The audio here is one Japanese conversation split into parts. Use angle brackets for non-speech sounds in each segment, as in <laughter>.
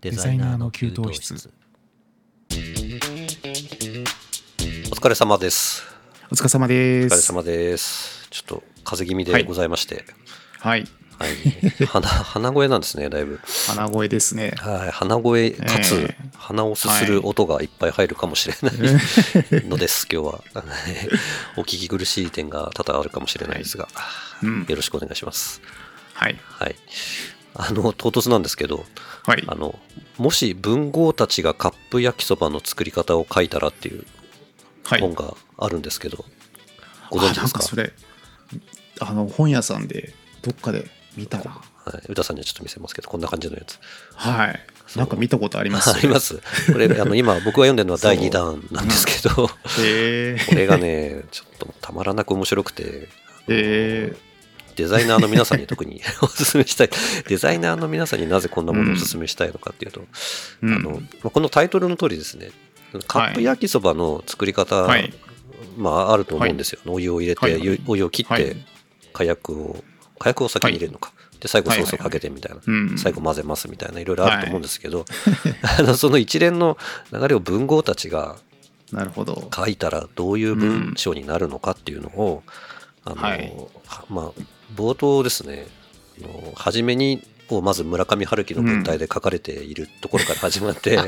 デザイナーの給湯室お疲れ様です。お疲れ様ですお疲れ様です。ちょっと風邪気味でございまして、はいはい、鼻鼻声なんですね、だいぶ。鼻声ですねはい、鼻声かつ、ええ鼻をすする音がいっぱい入るかもしれないのです、今日は。<laughs> お聞き苦しい点が多々あるかもしれないですが、うんよろしくお願いします。はいはい。あの、唐突なんですけど、はい。あの、もし文豪たちがカップ焼きそばの作り方を書いたらっていうはい。本があるんですけど、ご存知あですか？なんかそれあの本屋さんでどっかで見たなはい、歌さんにはちょっと見せますけど、こんな感じのやつ。はい。なんか見たことあります？<laughs> あります。これ、あの、<laughs> 今、僕が読んでるのは第2弾なんですけど、こへえれがね、ちょっとたまらなく面白くて、えデザイナーの皆さんに特に <laughs> お勧めしたい。デザイナーの皆さんになぜこんなものをお勧めしたいのかっていうと、うん。あの、まあこのタイトルの通りですね、カップ焼きそばの作り方、はい。まあ、あると思うんですよ。お湯を入れて、はい。お湯を切って、はい。火薬を、火薬を先に入れるのか。で、最後ソースをかけてみたいな。うん。最後混ぜますみたいな、いろいろあると思うんですけど、<laughs> あのその一連の流れを文豪たちがなるほど。書いたらどういう文章になるのかっていうのを、あのはい。はまあ、冒頭ですね、あの初めに、をまず村上春樹の文体で書かれているところから始まって、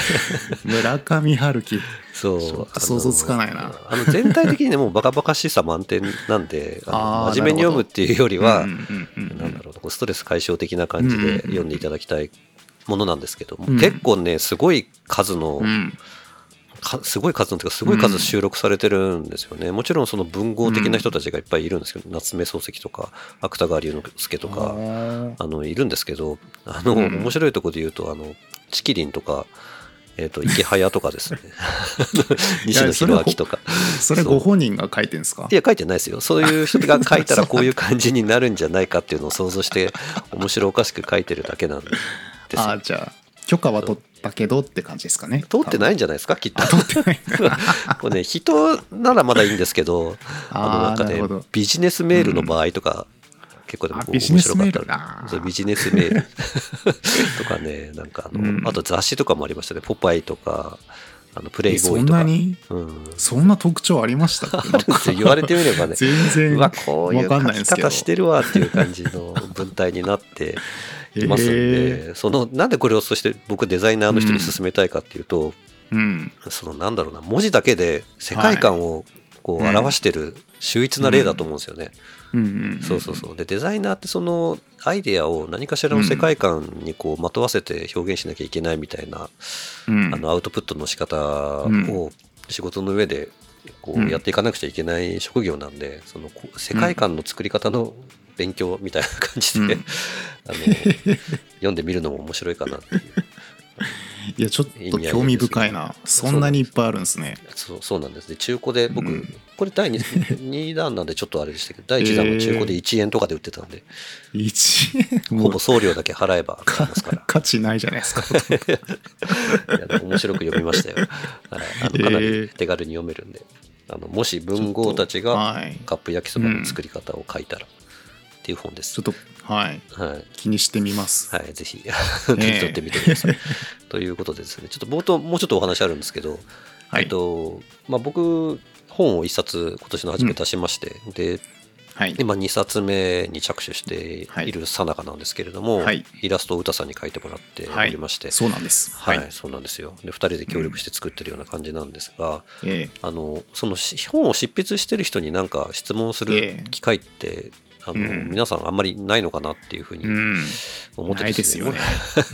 <laughs> 村上春樹。そう。想像つかないな。あの全体的にね、もうバカバカしさ満点なんで、あの <laughs> あー真面目に読むっていうよりは、うんうんうんうん。なんだろうなこうストレス解消的な感じで読んでいただきたいものなんですけども、うん。結構ねすごい数の、うん。かすごい数のというかすごい数収録されてるんですよね、もちろんその文豪的な人たちがいっぱいいるんですけど、夏目漱石とか芥川龍之介とあかー。あのいるんですけどあの、うん面白いところで言うとあのチキリンとか、えー、と池早とかですね。<laughs> 西野弘明とか。それご本人が書いてるんですか？いや書いてないですよ。そういう人が書いたらこういう感じになるんじゃないかっていうのを想像して面白おかしく書いてるだけなんですよ。<laughs> あーじゃあ許可は取ったけどって感じですかね。通ってないいんじゃないですか？きっと。取ってない。これね人ならまだいいんですけど <laughs> あのなんかねビジネスメールの場合とか、結構でも面白かったそうビジネスメール。<laughs> とかねなんかあの、うん。あと雑誌とかもありましたね「ポパイ」とかあのプレイボーイとか。なに？うん、そんな特徴ありましたか。言われてみればね。<laughs> 全然うわこういうわかん書き方してるわっていう感じの文体になっていますんで、えそのなんでこれをそして僕デザイナーの人に勧めたいかっていうと、うん。そのなんだろうな文字だけで世界観をこうはい表してる秀逸な例だと思うんですよね。うん。うんそうそうそう。でデザイナーってそのアイデアを何かしらの世界観にこうまとわせて表現しなきゃいけないみたいな、うん。あのアウトプットの仕方を仕事の上でこううん。やっていかなくちゃいけない職業なんでその世界観の作り方の勉強みたいな感じで、うん。<laughs> あの読んでみるのも面白いかなっていう。いやちょっと興味深いな。そんなにいっぱいあるんですね。そうそうなんですね。中古で僕、うん。これ第 2, 二 <laughs> 弾なんでちょっとあれでしたけど <laughs> 第1弾は中古で1円とかで売ってたんで、1円ほぼ送料だけ払えば買えますから。価値ないじゃないですか。面白く読みましたよ。はい、あのかなり手軽に読めるんで、あのもし文豪たちがはい。カップ焼きそばの作り方を書いたらっていう本です。ちょっとはい。はい、気にしてみます。はい、ぜひ。手 <laughs> に取ってみてください。<laughs> ということでですね、ちょっと冒頭もうちょっとお話あるんですけど、はい。えっとまあ、僕本を一冊今年の初め出しまして、ではい。今2冊目に着手してい。るさなかなんですけれども、はい。イラストを歌さんに描いてもらっておりまして、そうなんです。はい、はい。そうなんですよ。で、2人で協力して作ってるような感じなんですが、えあの、そのし本を執筆してる人になんか質問すえるえ。機会って、あの、うん。皆さんあんまりないのかなっていうふうに思ってないですよね。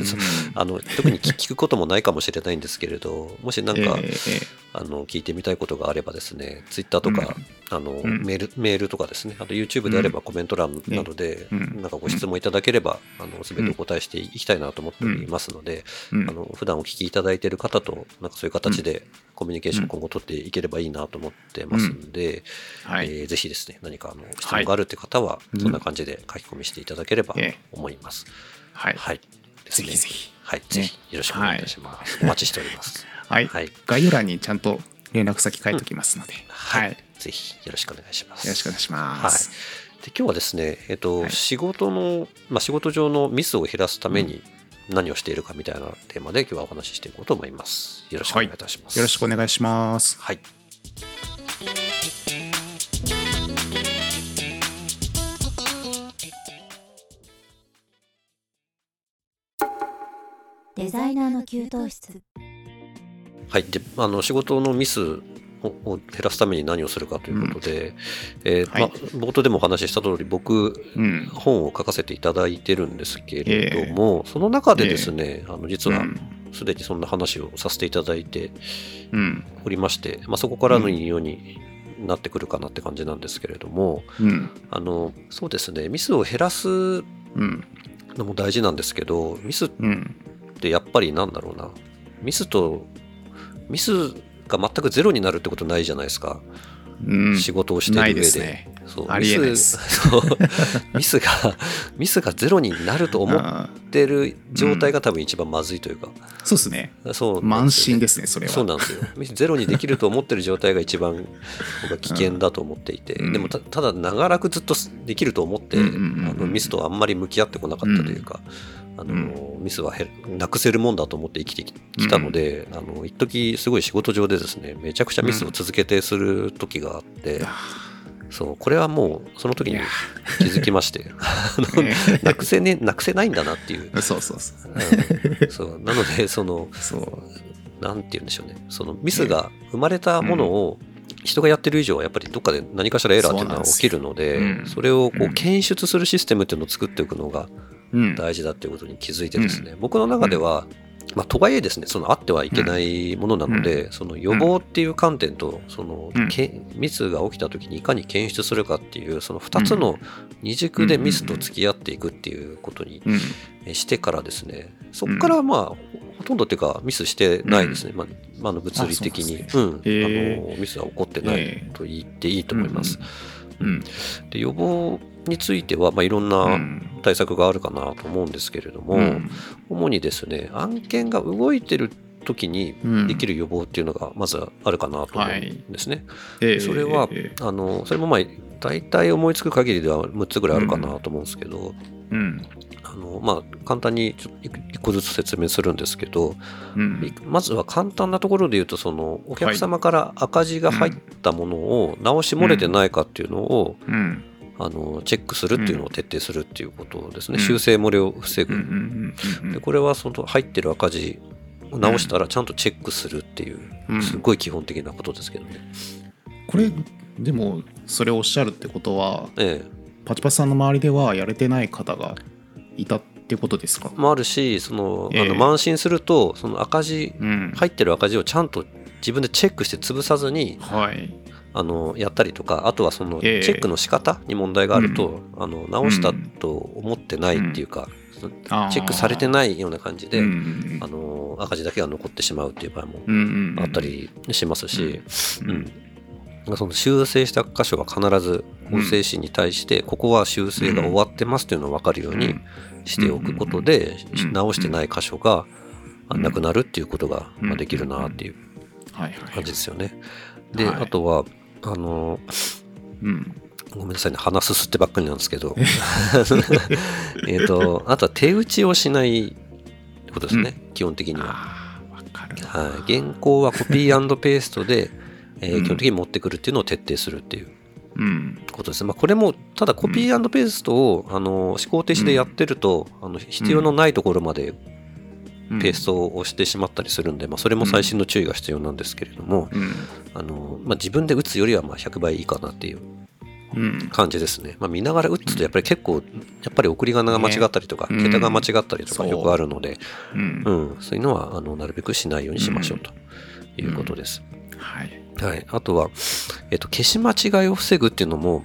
<laughs> あの特に聞聞くこともないかもしれないんですけれど、もしなんか、えええあの聞いてみたいことがあればですね、ツイッターとか、あのうん。メールメールとかですね、あと YouTube であればコメント欄などで、ねうん。なんかご質問いただければ、あの全てお答えしていきたいなと思っておりますので、えうん。あの普段お聞きいただいている方と、なんかそういう形でコミュニケーション今後取っていければいいなと思ってますんで、はい。えーぜひですね、何かあの質問があるって方は、うんそんな感じで書き込みしていただければええ。思います。はい。はい。ぜひぜひ。はい、ぜひよろしくお願いいたします。お待ちしております。はい。はい。概要欄にちゃんと連絡先書いておきますので。はい。よぜひよろしくお願いします。ろしくお願いしまはい。す。で今日はですね、えっとはい。仕事の、まあ、仕事上のミスを減らすために、何をしているかみたいなテーマで今日はお話ししていこうと思います。よろしくお願いいたします。よろしくお願いします。はい。デザイナーの給湯室はい、であの仕事のミスをを減らすために何をするかということで、えーはいまあ、冒頭でもお話しした通り僕うん。本を書かせていただいてるんですけれども、その中でですね、あの実はうんすでにそんな話をさせていただいてうん。おりまして、まあ、そこからの引用になってくるかなって感じなんですけれども、うん。あのそうですねミスを減らすうん。のも大事なんですけどミスっうん。てやっぱりなんだろうなミスとミスが全くゼロになるってことないじゃないですか、うん。仕事をしている上で。ですね。そう。ありえないでミす。スそう。<laughs> ミスが <laughs> ミスがゼロになると思っあてる状態が多分一番まずいというか、ーそうですね。そう慢心でですね、それは。そうなんですよ。ミスゼロにできると思ってる状態が一番僕は危険だと思っていて、うん。でもたただ長らくずっとできると思って、うんうんうんうん。あのミスとあんまり向き合ってこなかったというか、あのミスはなくせるもんだと思って生きてききたので、あの一時すごい仕事上でですねめちゃくちゃミスを続けてする時があって、そうこれはもうその時に気づきまして <laughs> なくせねなくせないんだなっていう。<laughs> そうそうそう。うん。そうなのでそのそう。なんて言うんでしょうね、そのミスが生まれたものを人がやってる以上はやっぱりどっかで何かしらエラーっていうのは起きるので、それをこううん。検出するシステムっていうのを作っていくのがうん。大事だっていうことに気づいてですね、僕の中では、まあ、とはいえですね、そのあってはいけないものなので、その予防っていう観点と、その、うん。けミスが起きた時にいかに検出するかっていう、その2つの二軸でミスと付き合っていくっていうことにうん。してからですね、そこからまあ、ほほとんどっていうか、ミスしてないですね、まあ、ま物理的に、あのミスは起こってないえと言っていいと思います。うん。で予防については、まあ、いろんう。なん対策があるかなと思うんですけれども、うん主にですね、案件が動いてる時にうんできる予防っていうのがまずあるかなと思うんですね。ええそれは、ええあのそれもまあ大体思いつく限りでは6つぐらいあるかなと思うんですけど、うん。あのまあ、簡単にちょっと1個ずつ説明するんですけど、うん。まずは簡単なところで言うとそのお客様から赤字が入ったものを直し漏れてないかっていうのを、うん。あのチェックするっていうのを徹底するっていうことですね、うん修正漏れを防ぐ。でこれはその入ってる赤字を直したらちゃんとチェックするっていう、うんすごい基本的なことですけどね。これ、でも、それをおっしゃるってことは、ええパチパチさんの周りではやれてない方がいたってことですか？もあるしその、ええ。あの慢心するとその赤字うん。入ってる赤字をちゃんと自分でチェックして潰さずにはい。あのやったりとかあとはそのチえ。えェックの仕方に問題があると、あの直したと思ってないっていうか、そのあー。チェックされてないような感じで、うんあの赤字だけが残ってしまうっていう場合もうんうんあったりしますし、うん。うん。その修正した箇所は必ず法制紙に対してここは修正が終わってますっていうのを分かるようにしておくことでうん。直してない箇所がうん。なくなるっていうことができるなっていう感じですよね。ではい。あとはあのうん。ごめんなさいね鼻すすってばっかりなんですけど。<laughs> えっとあとは手打ちをしないことですね、基本的には。はい、原稿はコピーペーストで、えーうん。基本的に持ってくるっていうのを徹底するっていう。うんことです。まあ、これもただコピーペーストを、あの思考停止でやってると、あの必要のないところまでペーストを押してしまったりするんで、まあ、それも細心の注意が必要なんですけれども、うん。あのまあ、自分で打つよりはまあ100倍いいかなっていううん。感じですね。まあ、見ながら打つとやっぱり結構やっぱり送り仮名が間違ったりとか、ね桁が間違ったりとかう。んよくあるので、うん。うん、そういうのはあのなるべくしないようにしましょうということです。はいはい、あとは、えっと、消し間違いを防ぐっていうのも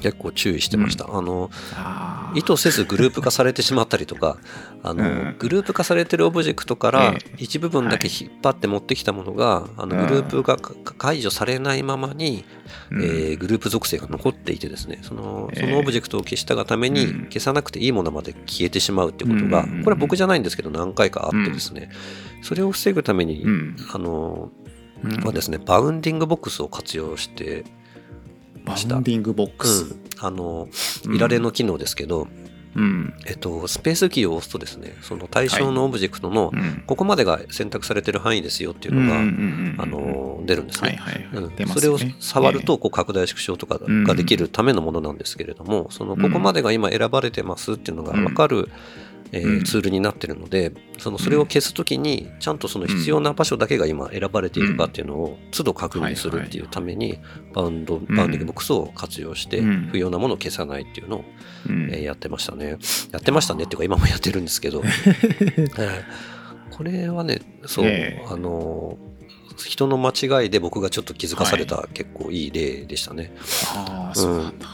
結構注意してました。あのあー。意図せずグループ化されてしまったりとか <laughs> あの、うん。グループ化されてるオブジェクトからええ。一部分だけ引っ張って持ってきたものが、あのうんグループがか解除されないままに、うん。えーグループ属性が残っていてですね。そのええ。そのオブジェクトを消したがためにうん。消さなくていいものまで消えてしまうっていうことが、うん。これは僕じゃないんですけど何回かあってですね、それを防ぐために、うん。あのうんはですねバウンディングボックスを活用してバウンディングボックス？うん、あのイラレの機能ですけど、うん。えっと、スペースキーを押すとですね、その対象のオブジェクトのうん。ここまでが選択されてる範囲ですよっていうのが、あの出るんですね。それを触るとこう拡大縮小とかができるためのものなんですけれども、そのここまでが今選ばれてますっていうのが分かる、えーうん。ツールになってるのでそのそれを消すときにちゃんとその必要な場所だけが今選ばれているかっていうのを都度確認するっていうためにバウンドバウンディングボックスを活用してうん。不要なものを消さないっていうのをうん。えーやってましたね。やってましたねっていうか今もやってるんですけど、え <laughs> ーこれはねそう、ええ。あの人の間違いで僕がちょっと気づかされた結構いい例でしたね。ああ、そうなんだ。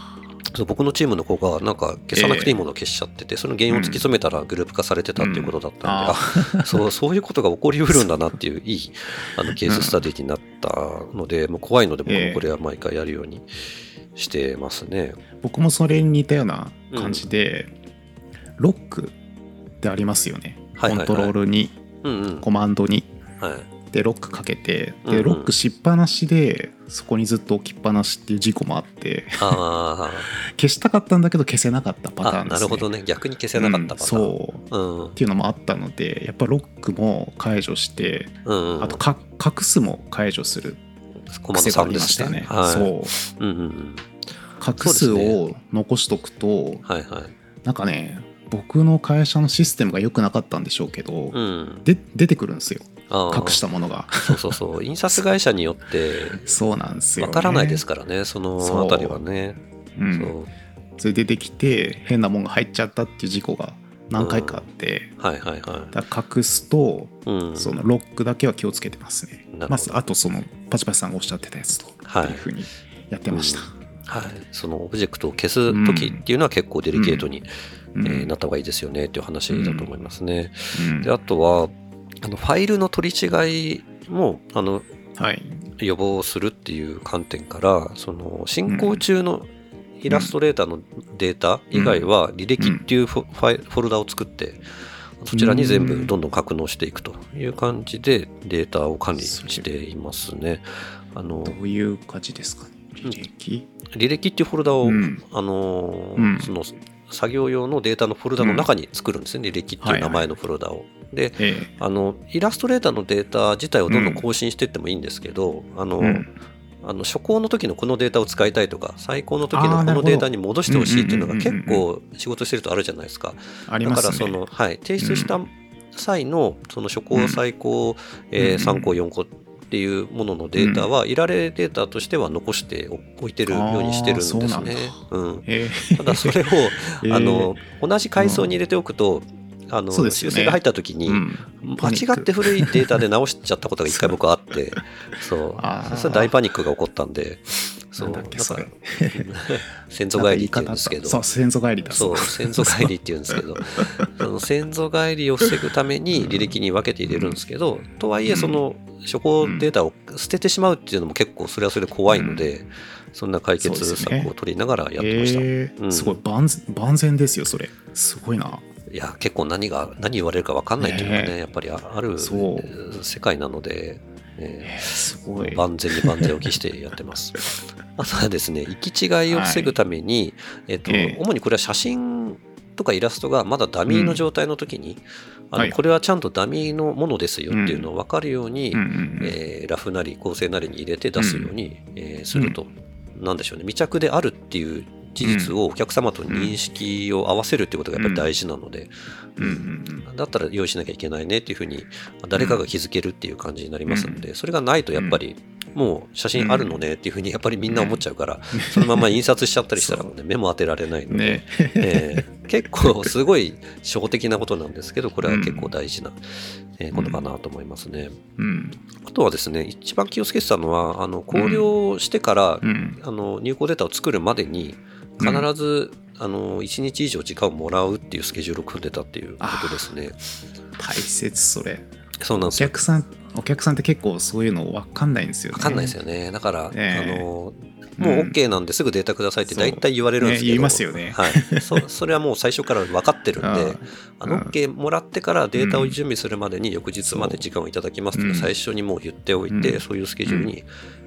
そう僕のチームの子がなんか消さなくていいものを消しちゃってて、その原因を突き詰めたらグループ化されてたっていうことだったんで、うん <laughs> そうそういうことが起こりうるんだなっていういいあのケーススタディになったので、<laughs> もう怖いので僕これは毎回やるようにしてますね。僕もそれに似たような感じで、ロックってありますよね。コントロールに、うんうん。コマンドに。はい。で、ロックかけて、で、うんうんロックしっぱなしで、そこにずっと置きっぱなしっていう事故もあって、あ <laughs> 消したかったんだけど消せなかったパターンです、ね。なるほどね。逆に消せなかったパターン。そう。うん。っていうのもあったので、やっぱロックも解除して、うんうん。あとか隠すも解除するコマンド3癖がありでましたね。すね。はい。そう。うんうんうん。画数を残しとくと、はいはい。なんかね僕の会社のシステムが良くなかったんでしょうけど、うん。で出てくるんですよ。隠したものが。そうそうそう。<laughs> 印刷会社によって、そうなんですよ、ね、わからないですからね、そのあたりはね。うん、そう。それで出てきて変なもんが入っちゃったっていう事故が何回かあって、はいはいはだから隠すと、い。うん。そのロックだけは気をつけてますね。まずあとそのパチパチさんがおっしゃってたやつと、はい。っていうふうにやってました、はい。そのオブジェクトを消すときっていうのは結構デリケートに、うん。えーなった方がいいですよねっていう話だと思いますね。うん。で、あとは、あのファイルの取り違いも、あの、はい。予防するっていう観点からその進行中のイラストレーターのデータ以外は履歴っていうフォルダを作ってそちらに全部どんどん格納していくという感じでデータを管理していますね。あのどういう感じですかね履歴、履歴っていうフォルダを、うん。あのーうん。その作業用のデータのフォルダの中に作るんですね、履歴っていう名前のフォルダを。でえあのイラストレーターのデータ自体をどんどん更新していってもいいんですけど、あのえうん。あの初行の時のこのデータを使いたいとか最高の時のこのデータに戻してほしいっていうのが結うんうんうんうん。構仕事してるとあるじゃないですか。だありますね。からその、はい、提出した際のその初行最高、えー3個4個っていうもののデータは、いられデータとしては残しておいてるようにしてるんですあーそうね。うん、え <laughs> ただそれを、えー。あの同じ階層に入れておくと、あのね。修正が入った時に、うん。間違って古いデータで直しちゃったことが一回僕あって、そう。あー、それ大パニックが起こったんで、そう、だっけそれ。<laughs> 先祖返りって言うんですけど、そう先祖返りだ。そう、先祖返りって言うんですけど、その先祖返りを防ぐために履歴に分けて入れるんですけど、とはいえ、その初行データを捨ててしまうっていうのも結構それはそれで怖いので、そんな解決策を取りながらやってました。うんえーすごい万全万全ですよそれ。すごいな。いや、結構何が、何言われるか分かんないっていうのがね、ねやっぱりあある世界なので、ええーすごい。ー万全に万全を期してやってます。<laughs> あとはですね、行き違いを防ぐために、えっと、ええ。主にこれは写真とかイラストがまだダミーの状態の時に、あはい。のこれはちゃんとダミーのものですよっていうのを分かるように、うんうんうんえーラフなり構成なりに入れて出すように、えーすると、なんでしょうね、未着であるっていう事実をお客様と認識を合わせるってことがやっぱり大事なので、だったら用意しなきゃいけないねっていうふうに誰かが気づけるっていう感じになりますので、それがないとやっぱりもう写真あるのねっていうふうにやっぱりみんな思っちゃうから、そのまま印刷しちゃったりしたらね目も当てられないので、ね。えー結構すごい初歩的なことなんですけどこれは結構大事なえーことかなと思いますね。うん。あとはですね一番気をつけてたのはあの考慮してから、うん。あの入稿データを作るまでに必ず、あの1日以上時間をもらうっていうスケジュールを組んでたっていうことですね。大切それ。おそうなんですよ。客さんお客さんって結構そういうの分かんないんですよね。わかんないですよね。だから、ええ。あのもう OK なんですぐデータくださいって大体言われるんですけど、ね言いますよね。はい、そ <laughs> それはもう最初から分かってるんで、うん。あの OK もらってからデータを準備するまでに翌日まで時間をいただきますって最初にもう言っておいて、うん。そういうスケジュールに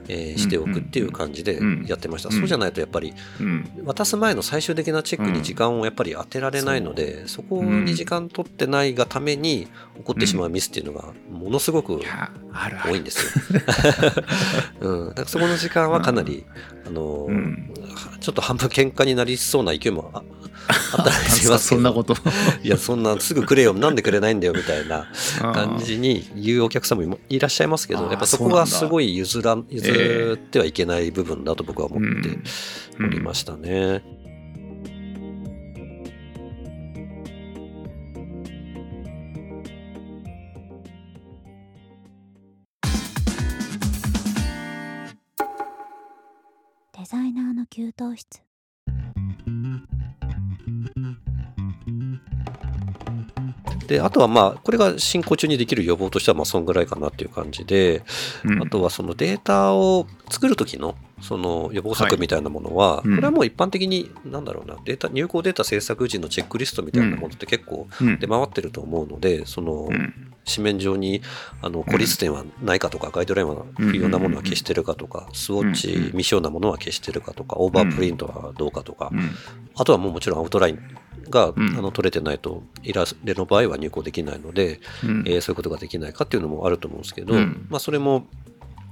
えーしておくっていう感じでうんやってました、うん。そうじゃないとやっぱりうん。渡す前の最終的なチェックに時間をやっぱり当てられないので、そこに時間取ってないがために起こってしまうミスっていうのがものすごく多いんですよ。<laughs> うん、だからそこの時間はかなり、あのちょっと半分喧嘩になりそうな勢いもああったりしますそんなこと。いやそんなすぐくれよ。なんでくれないんだよみたいな感じに言うお客様もいらっしゃいますけどやっぱそこがすごい譲ら譲ってはいけない部分だと僕は思っておりましたね。デザイナーの給湯室であとはまあこれが進行中にできる予防としてはまあそんぐらいかなっていう感じで、うん。あとはそのデータを作る時のその予防策みたいなものは、うん。これはもう一般的になんだろうなデータ入稿データ制作時のチェックリストみたいなものって結構うん。出回ってると思うのでそのうん。紙面上にあの孤立点はないかとかガイドラインは不要なものは消してるかとかスウォッチ未使用なものは消してるかとかオーバープリントはどうかとかうん。あとはもうもちろんアウトラインが、うん。あの取れてないとイラスレの場合は入稿できないので、うん。えーそういうことができないかっていうのもあると思うんですけど、うん。まあ、それも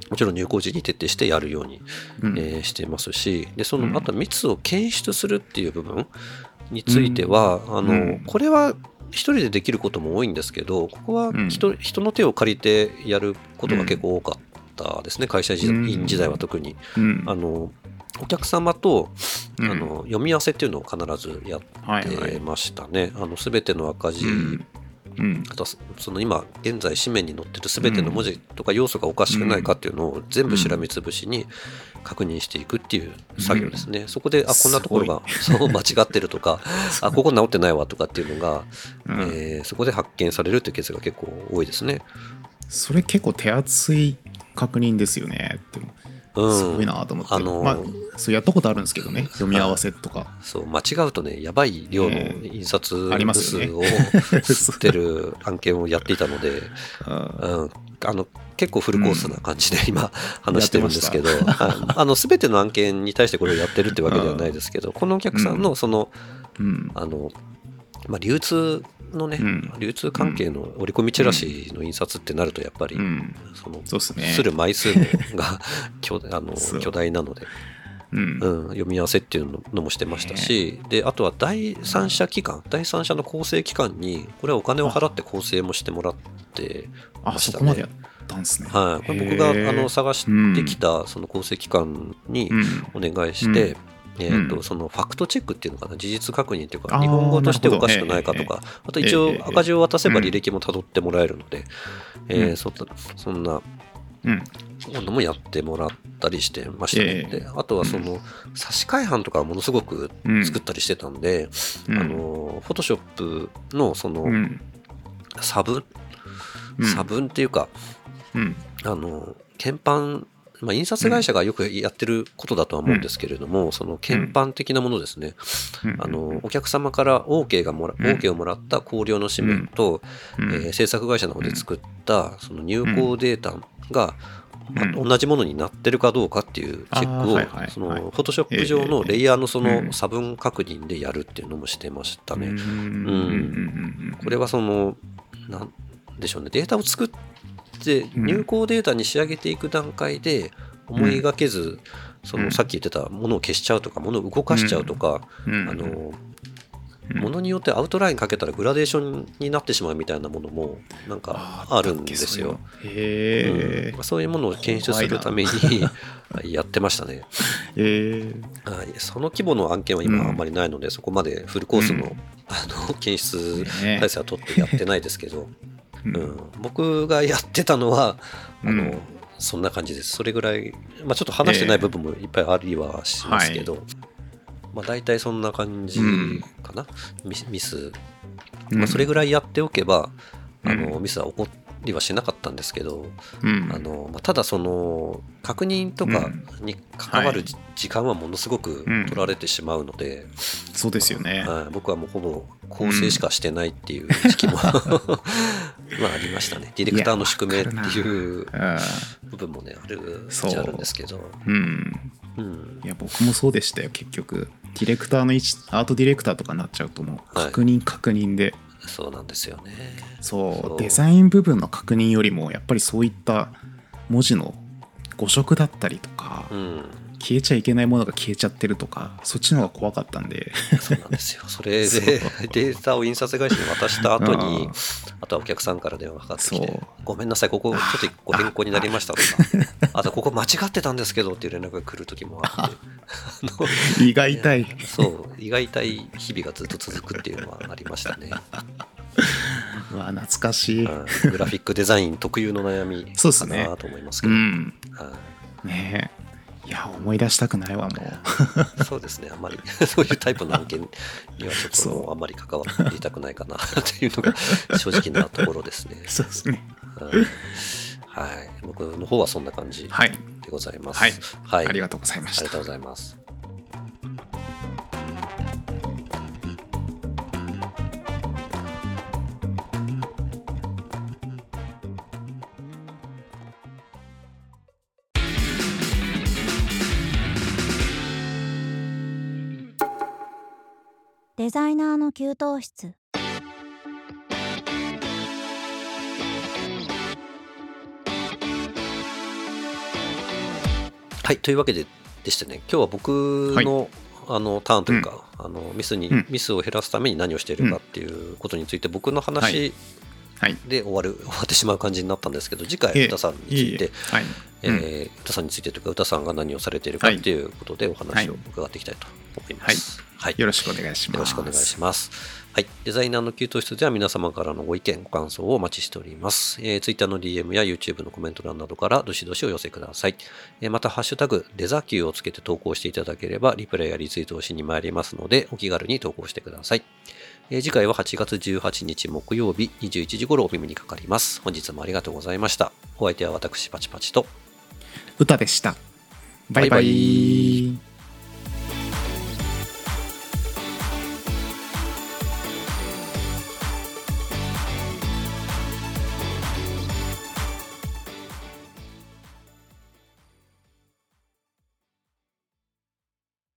もちろん入稿時に徹底してやるように、うん。えーしてますしでそうん。のあとは密を検出するっていう部分については、あのうん。これは一人でできることも多いんですけどここはうん。人,、人の手を借りてやることが結構多かったですね、会社員時代は特に。うん。あのお客様と、うん。あの読み合わせっていうのを必ずやっはいはい。てましたね。あの全ての赤字、うん。うん。あとはそその今現在紙面に載ってる全ての文字とか要素がおかしくないかっていうのを全部しらみつぶしに確認していくっていう作業ですね。そこであこんなところが <laughs> そう間違ってるとかあここ直ってないわとかっていうのが、うん。えーそこで発見されるっていうケースが結構多いですね。それ結構手厚い確認ですよね。でもうん、すごいなと思って、あのーまあ、そうやったことあるんですけどね。読み合わせとか。そう間違うとねやばい量の印刷ありますよね。数を <laughs> 吸ってる案件をやっていたので、う。んうん、あの結構フルコースな感じで今話してるんですけど、はいあの全ての案件に対してこれをやってるってわけではないですけどこのお客さんのそのうん。あの、まあ、流通のね、うん。流通関係の折り込みチラシの印刷ってなるとやっぱり、うん。そのそすね。する枚数もが巨 <laughs> あの巨大なので、うん。うん、読み合わせっていうのもしてましたし、であとは第三者機関第三者の構成機関にこれはお金を払って構成もしてもらってあましたね。でやったんですね。はい、これ僕があの探してきたその構成機関にうん。お願いして、うんえーとうん。そのファクトチェックっていうのかな事実確認っていうか日本語としておかしくないかとかあと一ええ応赤字を渡せばうん履歴もたどってもらえるので、えーうん。そそんなうん。ものもやってもらったりしてましたね。ええであとはその差し替え版とかはものすごくうん。作ったりしてたんで、うん。あのフォトショップのそのうん。差分、うん。差分っていうかうん。あの鍵盤、まあ、印刷会社がよくやってることだとは思うんですけれども、その鍵盤的なものですね、うん。あのお客様から OK, がもら、うん。OK をもらった考慮の紙面と、うん。えー制作会社の方で作ったその入稿データが、同じものになってるかどうかっていうチェックあーはいはい。をそのはい。フォトショップ上のレイヤーのそうん。の差分確認でやるっていうのもしてましたね。うん。うん。うん。うん。これはそのなんでしょうね。データを作ってうん。入稿データに仕上げていく段階で思いがけず、そのさっき言ってたものを消しちゃうとかものを動かしちゃうとか、うん。あのうん。ものによってアウトラインかけたらグラデーションになってしまうみたいなものもなんかあるんですよ。へえうん。まあそういうものを検出するために <laughs> やってましたね。へえはい。その規模の案件は今あん。まりないので、そこまでフルコースの,、うん。あの検出ね。体制は取ってやってないですけど、ううん。ん、僕がやってたのはあの、うん。そんな感じです。それぐらい、まあ、ちょっと話してない部分もいっぱいありはしますけど、まあ、大体そんな感じかな、ミスミス、まあ、それぐらいやっておけば、あのミスは起こりはしなかったんですけど、うん。あのまあただその確認とかに関わるじ時間はものすごくうん。取られてしまうので、そうですよね。はい。僕はもうほぼ構成しかしてないっていう時期も、<laughs> まあありましたね。ディレクターの宿命っていうあ部分もねあるそう。じゃあるんですけど、ーうん。うん、いや、僕もそうでしたよ、結局。ディレクターの位置、アートディレクターとかになっちゃうともう、はい。確認確認で、そうなんですよね。そう。デザイン部分の確認よりも、やっぱりそういった文字の誤色だったりとか、うん、消えちゃいけないものが消えちゃってるとか、そっちの方が怖かったんで、そうなんですよ。それでデータを印刷会社に渡した後にあ、あとはお客さんから電話がかかってきてごめんなさい、ここちょっとご変更になりましたとか、<laughs> あとここ間違ってたんですけどっていう連絡が来る時もあって、胃が痛い。そう、胃が痛い日々がずっと続くっていうのはありましたね。<laughs> うわ、懐かしい。うんグラフィックデザイン特有の悩みかそうっすねなと思いますけど、ねえ。いや、思い出したくないわ、もう。<laughs> そうですね、あんまり <laughs> そういうタイプの案件にはちょっとあんまり関わっていたくないかな <laughs> というのが正直なところですね。そうですね。うんはい、僕の方はそんな感じはい。でございます。はいはい、ありがとうございましたありが。とうございます。デザイナーの給湯室。はい、というわけででしてね、今日は僕の,、あのターンというか、あのミスに、うん。ミスを減らすために何をしているかっていうことについて、僕の話はい。で終わる、<laughs> 終わってしまう感じになったんですけど、次回、ええ。歌さんについて、いえ。はい。えー歌さんについてというか、歌さんが何をされているかっていうことでお話を伺っていきたいと思います。はいよろしくお願いします。よろしくお願いします。はい。デザイナーの給湯室では皆様からのご意見、ご感想をお待ちしております。えー、Twitter の DM や YouTube のコメント欄などからどしどしお寄せください。えーまた、ハッシュタグ、デザキューをつけて投稿していただければ、リプレイやリツイートをしに参りますので、お気軽に投稿してください。えー次回は8月18日木曜日21時頃お耳にかかります。本日もありがとうございました。お相手は私、パチパチと。歌でした。バイババイバイ